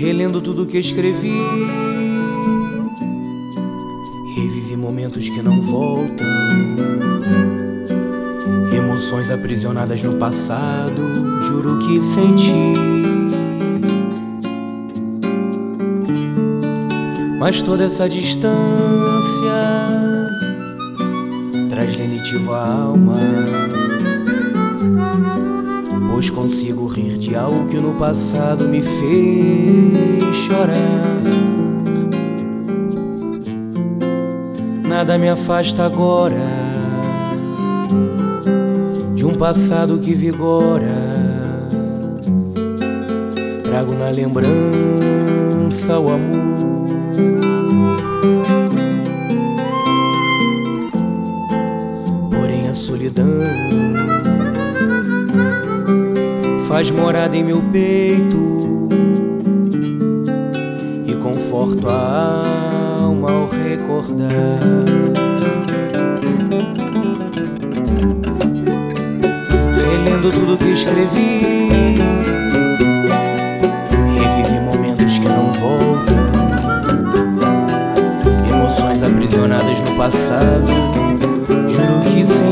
Relendo tudo que escrevi. Revivi momentos que não voltam. Emoções aprisionadas no passado. Juro que senti. Mas toda essa distância traz lenitivo à alma. De algo que no passado me fez chorar. Nada me afasta agora de um passado que vigora. Trago na lembrança o amor. Porém, a solidão faz morada em meu peito e conforto a alma ao recordar. Relendo tudo que escrevi, revivi momentos que não voltam, emoções aprisionadas no passado. Juro que senti.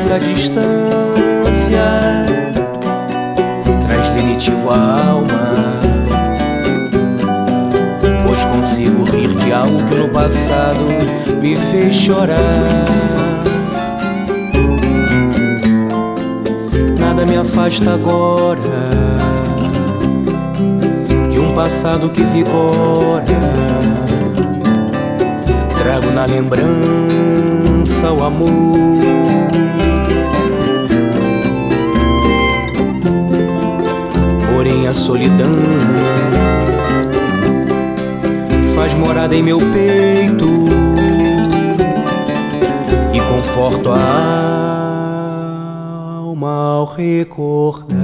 Essa distância traz lenitivo à alma. Pois consigo rir de algo que no passado me fez chorar. Nada me afasta agora de um passado que vigora. Trago na lembrança o amor. Solidão faz morada em meu peito e conforto a alma ao recordar.